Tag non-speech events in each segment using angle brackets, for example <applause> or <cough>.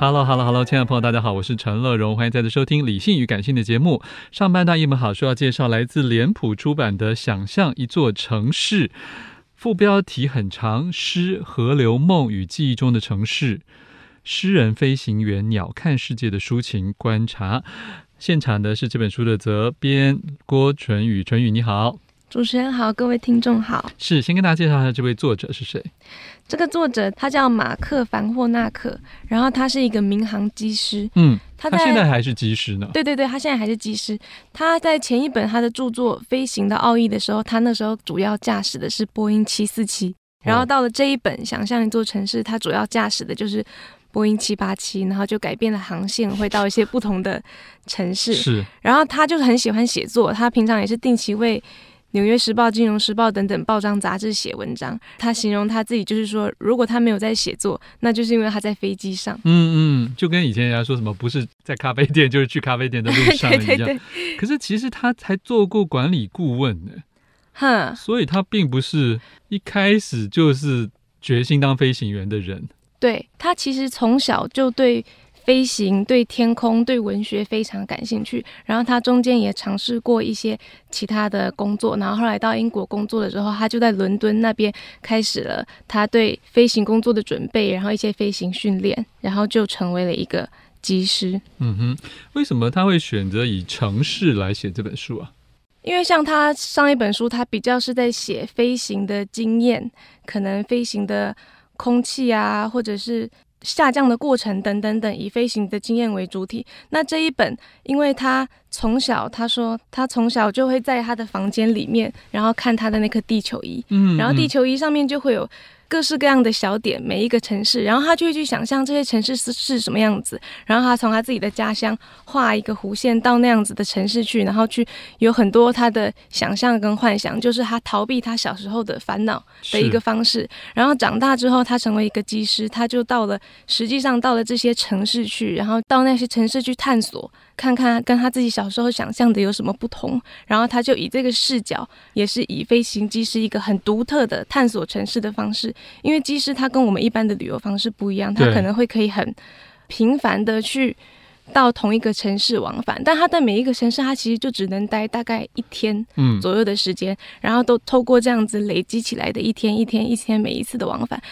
Hello，Hello，Hello，亲爱的朋友，大家好，我是陈乐融，欢迎再次收听《理性与感性》的节目。上半段一本好书要介绍来自脸谱出版的《想象一座城市》，副标题很长，《诗、河流、梦与记忆中的城市》，诗人飞行员鸟瞰世界的抒情观察。现场的是这本书的责编郭纯宇，纯宇你好。主持人好，各位听众好。是，先跟大家介绍一下这位作者是谁。这个作者他叫马克·凡霍纳克，然后他是一个民航机师。嗯，他现在还是机师呢。对对对，他现在还是机师。他在前一本他的著作《飞行的奥义》的时候，他那时候主要驾驶的是波音七四七。然后到了这一本《想象一座城市》，他主要驾驶的就是波音七八七，然后就改变了航线，会到一些不同的城市。是。然后他就是很喜欢写作，他平常也是定期为。《纽约时报》《金融时报》等等报章杂志写文章，他形容他自己就是说，如果他没有在写作，那就是因为他在飞机上。嗯嗯，就跟以前人家说什么，不是在咖啡店，就是去咖啡店的路上 <laughs> 一样。对对对。<laughs> 可是其实他才做过管理顾问呢，哼，所以他并不是一开始就是决心当飞行员的人。对，他其实从小就对。飞行对天空对文学非常感兴趣，然后他中间也尝试过一些其他的工作，然后后来到英国工作的时候，他就在伦敦那边开始了他对飞行工作的准备，然后一些飞行训练，然后就成为了一个机师。嗯哼，为什么他会选择以城市来写这本书啊？因为像他上一本书，他比较是在写飞行的经验，可能飞行的空气啊，或者是。下降的过程等等等，以飞行的经验为主体。那这一本，因为他从小，他说他从小就会在他的房间里面，然后看他的那颗地球仪，嗯，然后地球仪上面就会有。各式各样的小点，每一个城市，然后他就会去想象这些城市是是什么样子，然后他从他自己的家乡画一个弧线到那样子的城市去，然后去有很多他的想象跟幻想，就是他逃避他小时候的烦恼的一个方式。然后长大之后，他成为一个技师，他就到了，实际上到了这些城市去，然后到那些城市去探索。看看跟他自己小时候想象的有什么不同，然后他就以这个视角，也是以飞行机是一个很独特的探索城市的方式。因为机师他跟我们一般的旅游方式不一样，他可能会可以很频繁的去到同一个城市往返，但他在每一个城市他其实就只能待大概一天左右的时间，嗯，然后都透过这样子累积起来的一天一天一天每一次的往返。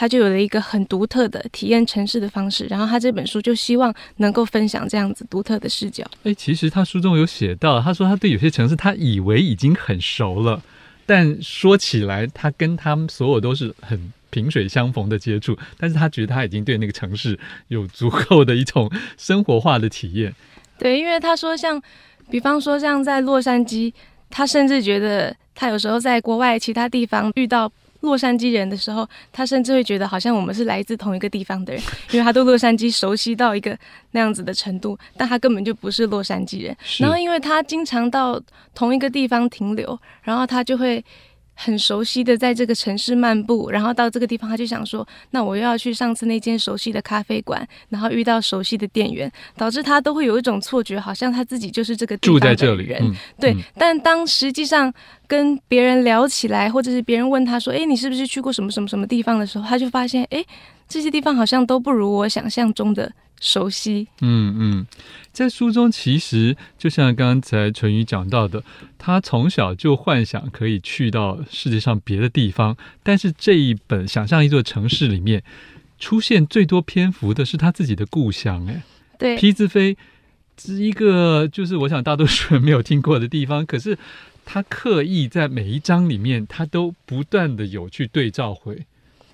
他就有了一个很独特的体验城市的方式，然后他这本书就希望能够分享这样子独特的视角。哎，其实他书中有写到，他说他对有些城市他以为已经很熟了，但说起来他跟他们所有都是很萍水相逢的接触，但是他觉得他已经对那个城市有足够的一种生活化的体验。对，因为他说像，比方说像在洛杉矶，他甚至觉得他有时候在国外其他地方遇到。洛杉矶人的时候，他甚至会觉得好像我们是来自同一个地方的人，<laughs> 因为他对洛杉矶熟悉到一个那样子的程度，但他根本就不是洛杉矶人。然后，因为他经常到同一个地方停留，然后他就会很熟悉的在这个城市漫步，然后到这个地方，他就想说，那我又要去上次那间熟悉的咖啡馆，然后遇到熟悉的店员，导致他都会有一种错觉，好像他自己就是这个地方。住在这里，嗯、对。嗯、但当实际上跟别人聊起来，或者是别人问他说，哎，你是不是去过什么什么什么地方的时候，他就发现，哎，这些地方好像都不如我想象中的熟悉。嗯嗯。在书中，其实就像刚才淳于讲到的，他从小就幻想可以去到世界上别的地方。但是这一本《想象一座城市》里面，出现最多篇幅的是他自己的故乡。哎，对，皮兹飞是一个就是我想大多数人没有听过的地方，可是他刻意在每一章里面，他都不断的有去对照回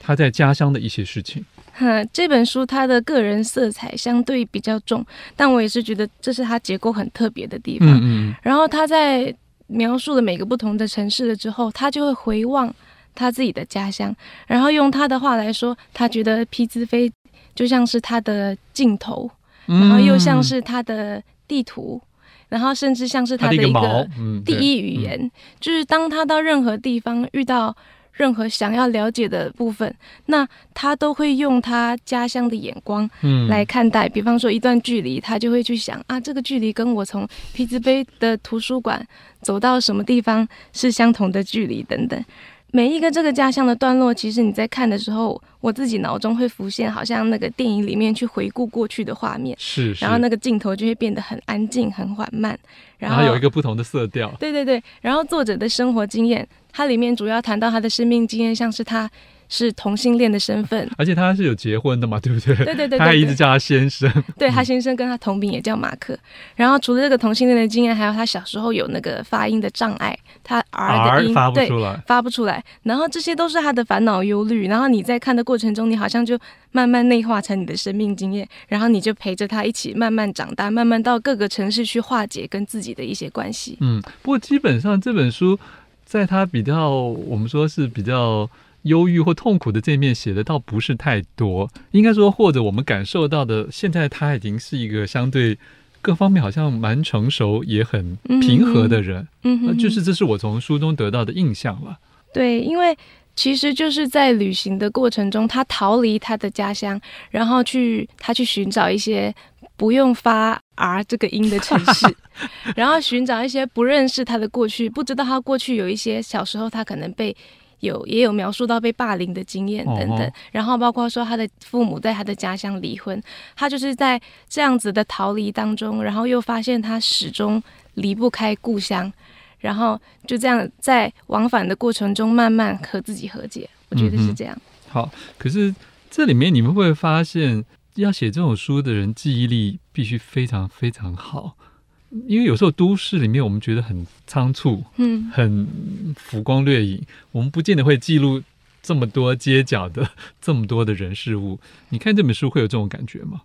他在家乡的一些事情。<laughs> 嗯，这本书它的个人色彩相对比较重，但我也是觉得这是它结构很特别的地方。嗯嗯。然后他在描述了每个不同的城市了之后，他就会回望他自己的家乡，然后用他的话来说，他觉得匹兹菲就像是他的镜头，然后又像是他的地图，然后甚至像是他的一个第一语言，就是当他到任何地方遇到。任何想要了解的部分，那他都会用他家乡的眼光来看待。比方说一段距离，他就会去想啊，这个距离跟我从皮兹杯的图书馆走到什么地方是相同的距离等等。每一个这个家乡的段落，其实你在看的时候，我自己脑中会浮现，好像那个电影里面去回顾过去的画面，是，是，然后那个镜头就会变得很安静、很缓慢，然后，然后有一个不同的色调。对对对，然后作者的生活经验，它里面主要谈到他的生命经验，像是他。是同性恋的身份，而且他是有结婚的嘛，<laughs> 对不对？对对对，对，他还一直叫他先生。对，他先生跟他同名也叫马克。然后除了这个同性恋的经验，还有他小时候有那个发音的障碍，他 R 的音 R 发不出来，发不出来。然后这些都是他的烦恼忧虑。然后你在看的过程中，你好像就慢慢内化成你的生命经验，然后你就陪着他一起慢慢长大，慢慢到各个城市去化解跟自己的一些关系。嗯，不过基本上这本书在他比较，我们说是比较。忧郁或痛苦的这一面写的倒不是太多，应该说，或者我们感受到的，现在他已经是一个相对各方面好像蛮成熟也很平和的人，嗯，嗯，就是这是我从书中得到的印象了。对，因为其实就是在旅行的过程中，他逃离他的家乡，然后去他去寻找一些不用发 R 这个音的城市，<laughs> 然后寻找一些不认识他的过去，不知道他过去有一些小时候他可能被。有也有描述到被霸凌的经验等等，然后包括说他的父母在他的家乡离婚，他就是在这样子的逃离当中，然后又发现他始终离不开故乡，然后就这样在往返的过程中慢慢和自己和解，我觉得是这样。嗯、好，可是这里面你们会发现，要写这种书的人记忆力必须非常非常好。因为有时候都市里面我们觉得很仓促，嗯，很浮光掠影，我们不见得会记录这么多街角的 <laughs> 这么多的人事物。你看这本书会有这种感觉吗？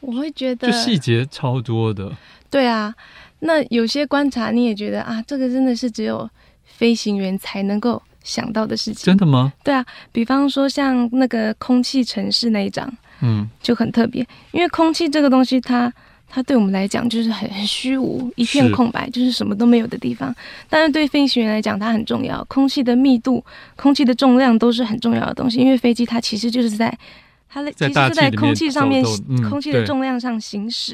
我会觉得，就细节超多的。对啊，那有些观察你也觉得啊，这个真的是只有飞行员才能够想到的事情。真的吗？对啊，比方说像那个空气城市那一章，嗯，就很特别，因为空气这个东西它。它对我们来讲就是很很虚无，一片空白，就是什么都没有的地方。但是对飞行员来讲，它很重要。空气的密度、空气的重量都是很重要的东西，因为飞机它其实就是在它的其实是在空气上面，嗯、空气的重量上行驶。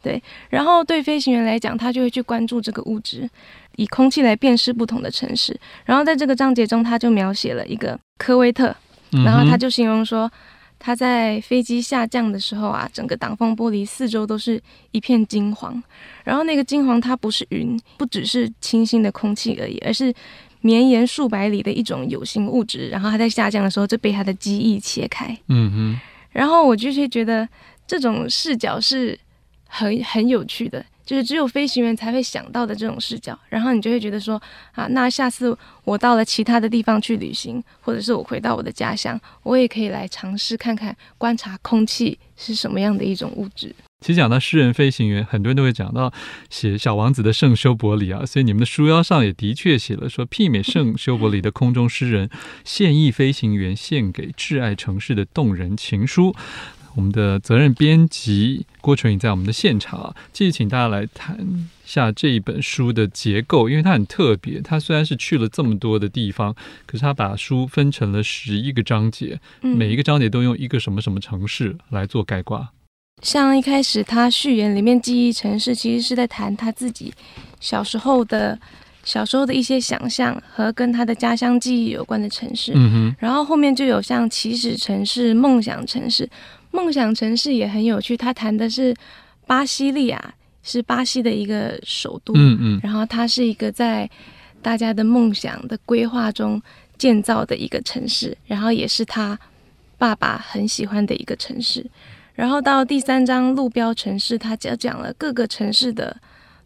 对，对，然后对飞行员来讲，他就会去关注这个物质，以空气来辨识不同的城市。然后在这个章节中，他就描写了一个科威特，然后他就形容说。他在飞机下降的时候啊，整个挡风玻璃四周都是一片金黄，然后那个金黄它不是云，不只是清新的空气而已，而是绵延数百里的一种有形物质。然后它在下降的时候，就被它的机翼切开。嗯哼。然后我就是觉得这种视角是很很有趣的。就是只有飞行员才会想到的这种视角，然后你就会觉得说啊，那下次我到了其他的地方去旅行，或者是我回到我的家乡，我也可以来尝试看看观察空气是什么样的一种物质。其实讲到诗人飞行员，很多人都会讲到写《小王子》的圣修伯里啊，所以你们的书腰上也的确写了说，媲美圣修伯里的空中诗人，现役飞行员献给挚爱城市的动人情书。我们的责任编辑郭纯颖在我们的现场啊，继续请大家来谈下这一本书的结构，因为它很特别。它虽然是去了这么多的地方，可是它把书分成了十一个章节，每一个章节都用一个什么什么城市来做概括。像一开始他序言里面记忆城市，其实是在谈他自己小时候的。小时候的一些想象和跟他的家乡记忆有关的城市，嗯哼，然后后面就有像起始城市、梦想城市，梦想城市也很有趣。他谈的是巴西利亚，是巴西的一个首都，嗯嗯，然后它是一个在大家的梦想的规划中建造的一个城市，然后也是他爸爸很喜欢的一个城市。然后到第三章路标城市，他讲讲了各个城市的。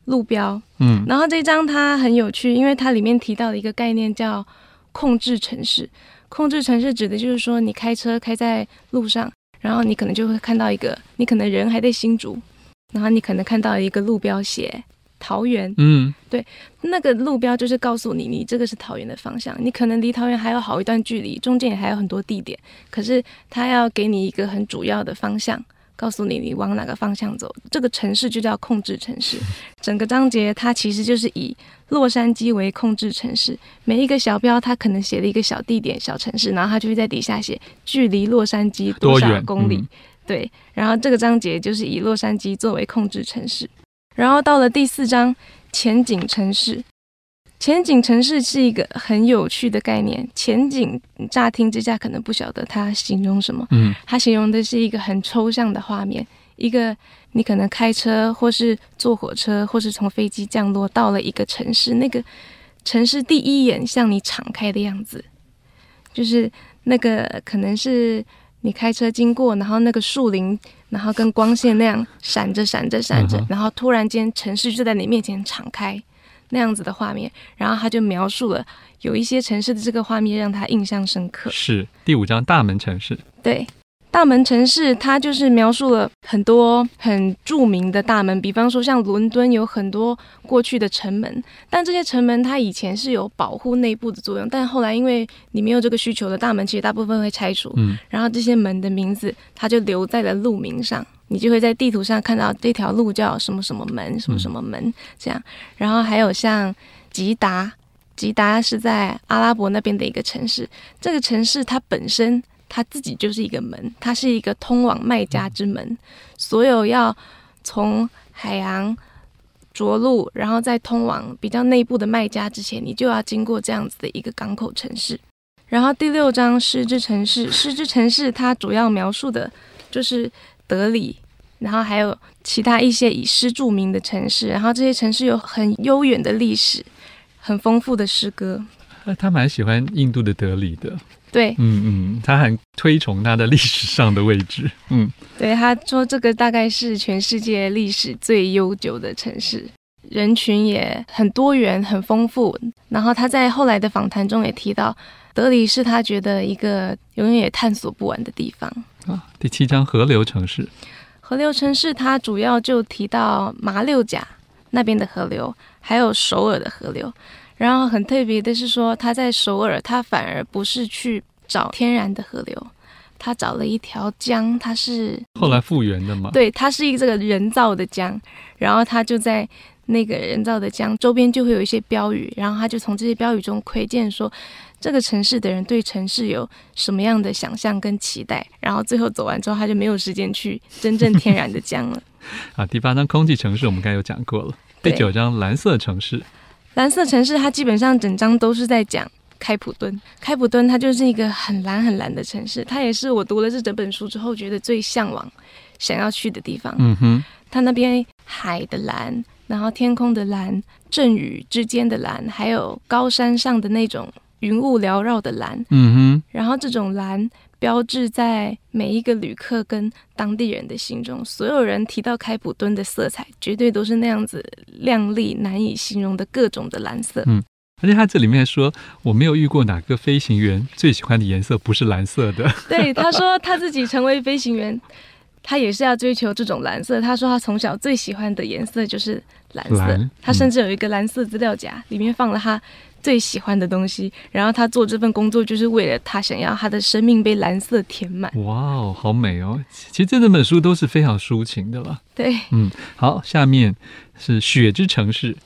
路标，嗯，然后这张它很有趣，因为它里面提到的一个概念叫控制城市。控制城市指的就是说，你开车开在路上，然后你可能就会看到一个，你可能人还在新竹，然后你可能看到一个路标写桃园，嗯，对，那个路标就是告诉你，你这个是桃园的方向。你可能离桃园还有好一段距离，中间也还有很多地点，可是它要给你一个很主要的方向。告诉你，你往哪个方向走，这个城市就叫控制城市。整个章节它其实就是以洛杉矶为控制城市，每一个小标它可能写了一个小地点、小城市，然后它就会在底下写距离洛杉矶多少公里。对，然后这个章节就是以洛杉矶作为控制城市。然后到了第四章，前景城市。前景城市是一个很有趣的概念。前景乍听之下可能不晓得它形容什么，嗯，它形容的是一个很抽象的画面，一个你可能开车或是坐火车或是从飞机降落到了一个城市，那个城市第一眼向你敞开的样子，就是那个可能是你开车经过，然后那个树林，然后跟光线那样闪着闪着闪着，然后突然间城市就在你面前敞开。那样子的画面，然后他就描述了有一些城市的这个画面让他印象深刻。是第五章大门城市。对，大门城市，它就是描述了很多很著名的大门，比方说像伦敦有很多过去的城门，但这些城门它以前是有保护内部的作用，但后来因为你没有这个需求的大门，其实大部分会拆除。嗯，然后这些门的名字，它就留在了路名上。你就会在地图上看到这条路叫什么什么门，什么什么门这样。然后还有像吉达，吉达是在阿拉伯那边的一个城市。这个城市它本身它自己就是一个门，它是一个通往卖家之门。所有要从海洋着陆，然后再通往比较内部的卖家之前，你就要经过这样子的一个港口城市。然后第六章诗之城市，诗之城市它主要描述的就是德里。然后还有其他一些以诗著名的城市，然后这些城市有很悠远的历史，很丰富的诗歌。他蛮喜欢印度的德里的，对，嗯嗯，他很推崇他的历史上的位置，嗯，对，他说这个大概是全世界历史最悠久的城市，人群也很多元、很丰富。然后他在后来的访谈中也提到，德里是他觉得一个永远也探索不完的地方。啊，第七章河流城市。河流城市，它主要就提到马六甲那边的河流，还有首尔的河流。然后很特别的是说，他在首尔，他反而不是去找天然的河流，他找了一条江，它是后来复原的嘛？对，它是一个这个人造的江。然后他就在那个人造的江周边就会有一些标语，然后他就从这些标语中窥见说。这个城市的人对城市有什么样的想象跟期待？然后最后走完之后，他就没有时间去真正天然的江了。<laughs> 啊，第八章空气城市我们刚才有讲过了。第九章蓝色城市，蓝色城市它基本上整章都是在讲开普敦。开普敦它就是一个很蓝很蓝的城市，它也是我读了这整本书之后觉得最向往、想要去的地方。嗯哼，它那边海的蓝，然后天空的蓝，阵雨之间的蓝，还有高山上的那种。云雾缭绕的蓝，嗯哼，然后这种蓝标志在每一个旅客跟当地人的心中。所有人提到开普敦的色彩，绝对都是那样子亮丽、难以形容的各种的蓝色。嗯，而且他这里面说，我没有遇过哪个飞行员最喜欢的颜色不是蓝色的。<laughs> <laughs> 对，他说他自己成为飞行员，他也是要追求这种蓝色。他说他从小最喜欢的颜色就是蓝色。蓝，嗯，他甚至有一个蓝色资料夹，里面放了他。最喜欢的东西。然后他做这份工作，就是为了他想要他的生命被蓝色填满。哇哦，好美哦！其实这两本书都是非常抒情的了。对，嗯，好，下面是《雪之城市》。《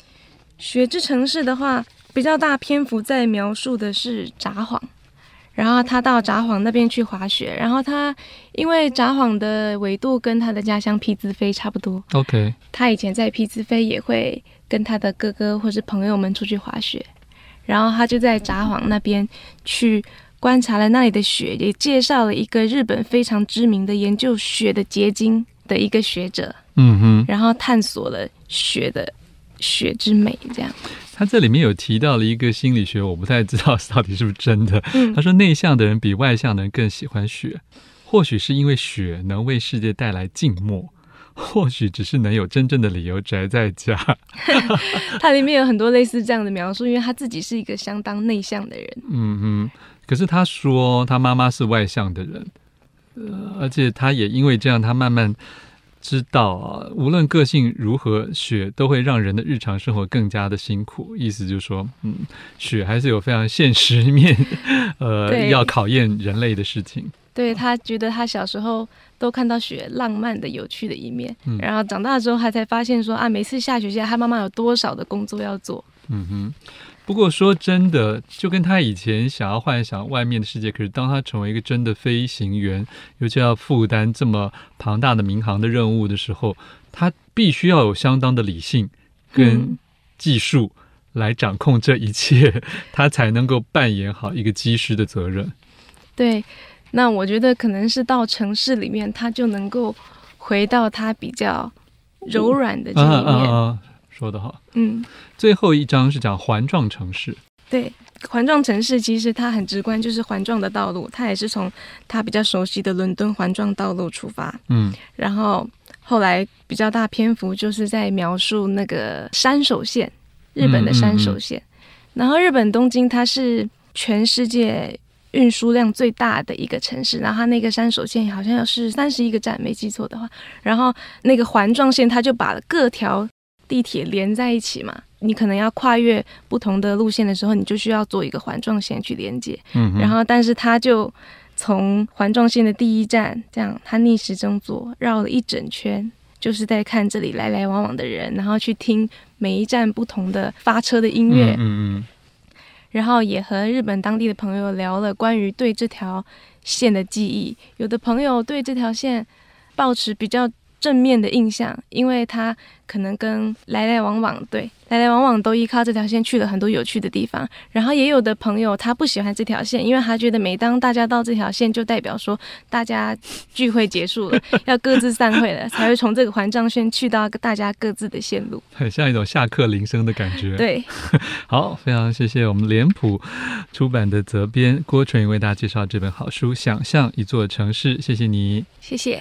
雪之城市》的话，比较大篇幅在描述的是札幌。然后他到札幌那边去滑雪，然后他因为札幌的纬度跟他的家乡匹兹菲差不多，OK，他以前在匹兹菲也会跟他的哥哥或是朋友们出去滑雪，然后他就在札幌那边去观察了那里的雪，也介绍了一个日本非常知名的研究雪的结晶的一个学者，嗯哼，然后探索了雪的雪之美，这样。他这里面有提到了一个心理学，我不太知道到底是不是真的。嗯，他说内向的人比外向的人更喜欢雪，或许是因为雪能为世界带来静默，或许只是能有真正的理由宅在家。<laughs> <laughs> 他里面有很多类似这样的描述，因为他自己是一个相当内向的人。嗯嗯，可是他说他妈妈是外向的人，呃，而且他也因为这样，他慢慢。知道啊，无论个性如何，雪都会让人的日常生活更加的辛苦。意思就是说，嗯，雪还是有非常现实面，<laughs> 呃，要考验人类的事情。对，他觉得他小时候都看到雪浪漫的、有趣的一面，嗯，然后长大之后他才发现说啊，每次下雪下，他妈妈有多少的工作要做。嗯哼。不过说真的，就跟他以前想要幻想外面的世界，可是当他成为一个真的飞行员，尤其要负担这么庞大的民航的任务的时候，他必须要有相当的理性跟技术来掌控这一切，嗯、他才能够扮演好一个机师的责任。对，那我觉得可能是到城市里面，他就能够回到他比较柔软的这一面。嗯啊啊啊说得好，嗯，最后一章是讲环状城市。对，环状城市其实它很直观，就是环状的道路，它也是从它比较熟悉的伦敦环状道路出发，嗯，然后后来比较大篇幅就是在描述那个山手线，日本的山手线，嗯。嗯嗯，然后日本东京它是全世界运输量最大的一个城市，然后它那个山手线好像有是三十一个站，没记错的话，然后那个环状线它就把各条地铁连在一起嘛，你可能要跨越不同的路线的时候，你就需要做一个环状线去连接。嗯，然后但是他就从环状线的第一站，这样他逆时针走绕了一整圈，就是在看这里来来往往的人，然后去听每一站不同的发车的音乐。嗯嗯。然后也和日本当地的朋友聊了关于对这条线的记忆，有的朋友对这条线保持比较正面的印象，因为他可能跟来来往往，对，来来往往都依靠这条线去了很多有趣的地方。然后也有的朋友他不喜欢这条线，因为他觉得每当大家到这条线，就代表说大家聚会结束了，<laughs> 要各自散会了，才会从这个环状线去到大家各自的线路，很像一种下课铃声的感觉。对，<laughs> 好，非常谢谢我们脸谱出版的责编郭纯为大家介绍这本好书《想象一座城市》，谢谢你，谢谢。